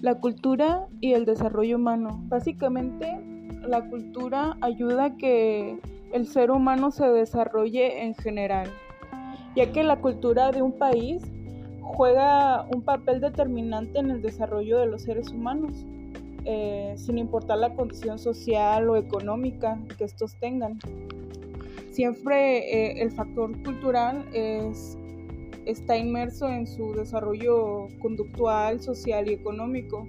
La cultura y el desarrollo humano. Básicamente, la cultura ayuda a que el ser humano se desarrolle en general, ya que la cultura de un país juega un papel determinante en el desarrollo de los seres humanos, eh, sin importar la condición social o económica que estos tengan. Siempre eh, el factor cultural es está inmerso en su desarrollo conductual, social y económico,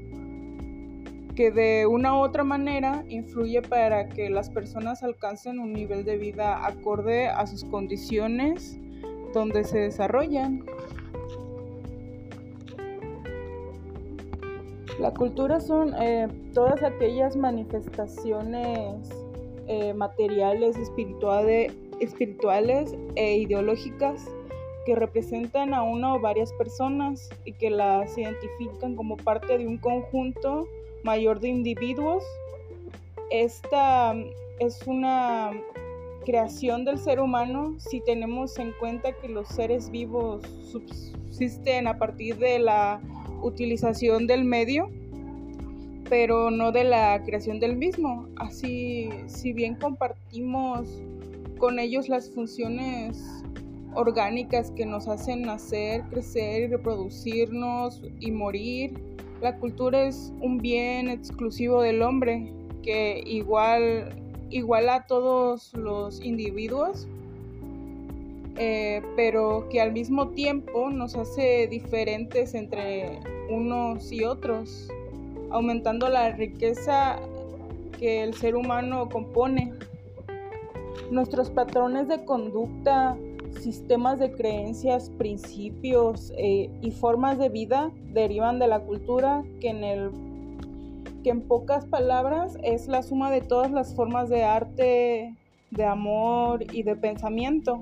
que de una u otra manera influye para que las personas alcancen un nivel de vida acorde a sus condiciones donde se desarrollan. La cultura son eh, todas aquellas manifestaciones eh, materiales, espirituales, espirituales e ideológicas que representan a una o varias personas y que las identifican como parte de un conjunto mayor de individuos. Esta es una creación del ser humano si tenemos en cuenta que los seres vivos subsisten a partir de la utilización del medio, pero no de la creación del mismo. Así, si bien compartimos con ellos las funciones orgánicas que nos hacen nacer, crecer y reproducirnos y morir. La cultura es un bien exclusivo del hombre que igual iguala a todos los individuos, eh, pero que al mismo tiempo nos hace diferentes entre unos y otros, aumentando la riqueza que el ser humano compone. Nuestros patrones de conducta sistemas de creencias, principios eh, y formas de vida derivan de la cultura que en, el, que en pocas palabras es la suma de todas las formas de arte, de amor y de pensamiento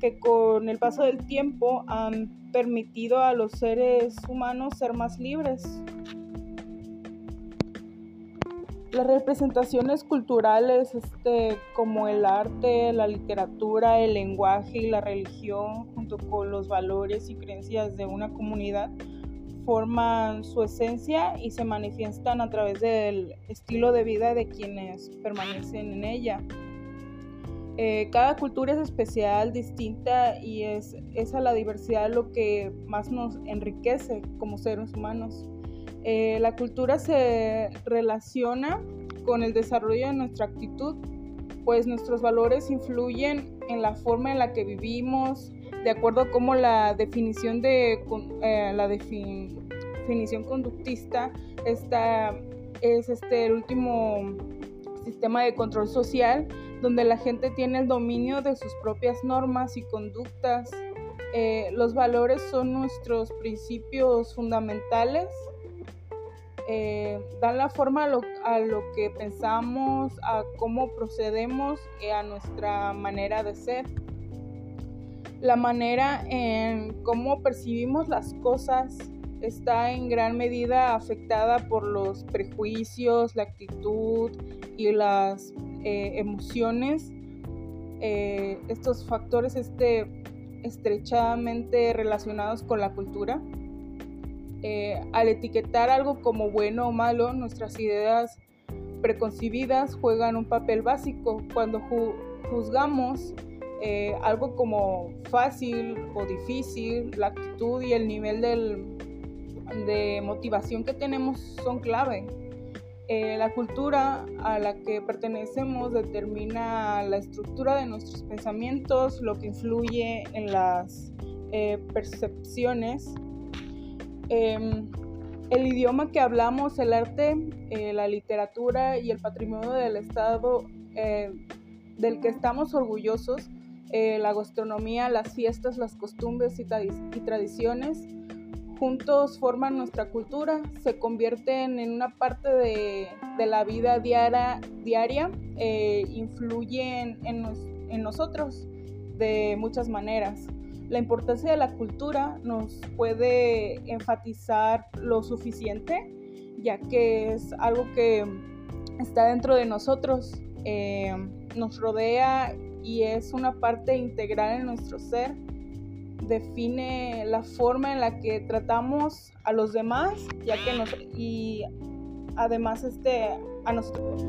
que con el paso del tiempo han permitido a los seres humanos ser más libres. Las representaciones culturales, este, como el arte, la literatura, el lenguaje y la religión, junto con los valores y creencias de una comunidad, forman su esencia y se manifiestan a través del estilo de vida de quienes permanecen en ella. Eh, cada cultura es especial, distinta y es, es a la diversidad lo que más nos enriquece como seres humanos. Eh, la cultura se relaciona con el desarrollo de nuestra actitud, pues nuestros valores influyen en la forma en la que vivimos, de acuerdo a cómo la definición de eh, la definición conductista está, es este el último sistema de control social donde la gente tiene el dominio de sus propias normas y conductas. Eh, los valores son nuestros principios fundamentales eh, dan la forma a lo, que pensamos, a cómo procedemos y a nuestra manera de ser. La manera en cómo percibimos las cosas está en gran medida afectada por los prejuicios, la actitud y las eh, emociones. Eh, estos factores este, estrechamente relacionados con la cultura. Eh, al etiquetar algo como bueno o malo, nuestras ideas preconcebidas juegan un papel básico. Cuando juzgamos eh, algo como fácil o difícil, la actitud y el nivel de motivación que tenemos son clave. Eh, la cultura a la que pertenecemos determina la estructura de nuestros pensamientos, lo que influye en las percepciones Em, el idioma que hablamos, el arte, eh, la literatura y el patrimonio del Estado eh, del que estamos orgullosos, eh, la gastronomía, las fiestas, las costumbres y, tradiciones, juntos forman nuestra cultura, se convierten en una parte de, la vida diaria, influyen en nosotros de muchas maneras. La importancia de la cultura nos puede enfatizar lo suficiente, ya que es algo que está dentro de nosotros, eh, nos rodea y es una parte integral en nuestro ser. define la forma en la que tratamos a los demás, ya que nos y además este a nosotros